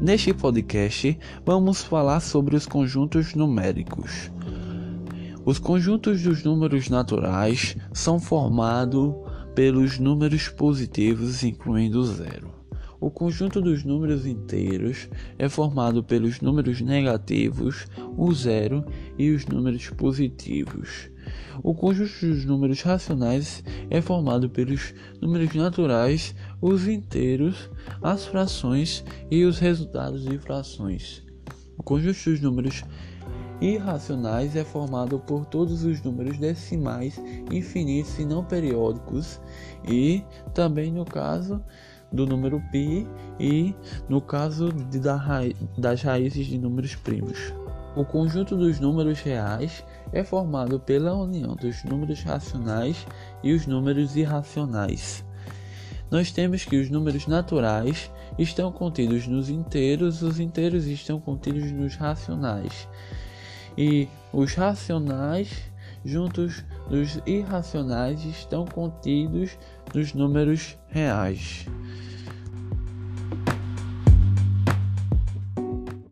Neste podcast, vamos falar sobre os conjuntos numéricos. Os conjuntos dos números naturais são formados pelos números positivos, incluindo o zero. O conjunto dos números inteiros é formado pelos números negativos, o zero e os números positivos. O conjunto dos números racionais é formado pelos números naturais, os inteiros, as frações e os resultados de frações. O conjunto dos números irracionais é formado por todos os números decimais infinitos e não periódicos e também no caso do número π e no caso de, da das raízes de números primos. O conjunto dos números reais é formado pela união dos números racionais e os números irracionais. Nós temos que os números naturais estão contidos nos inteiros, os inteiros estão contidos nos racionais. E os racionais juntos dos irracionais estão contidos nos números reais.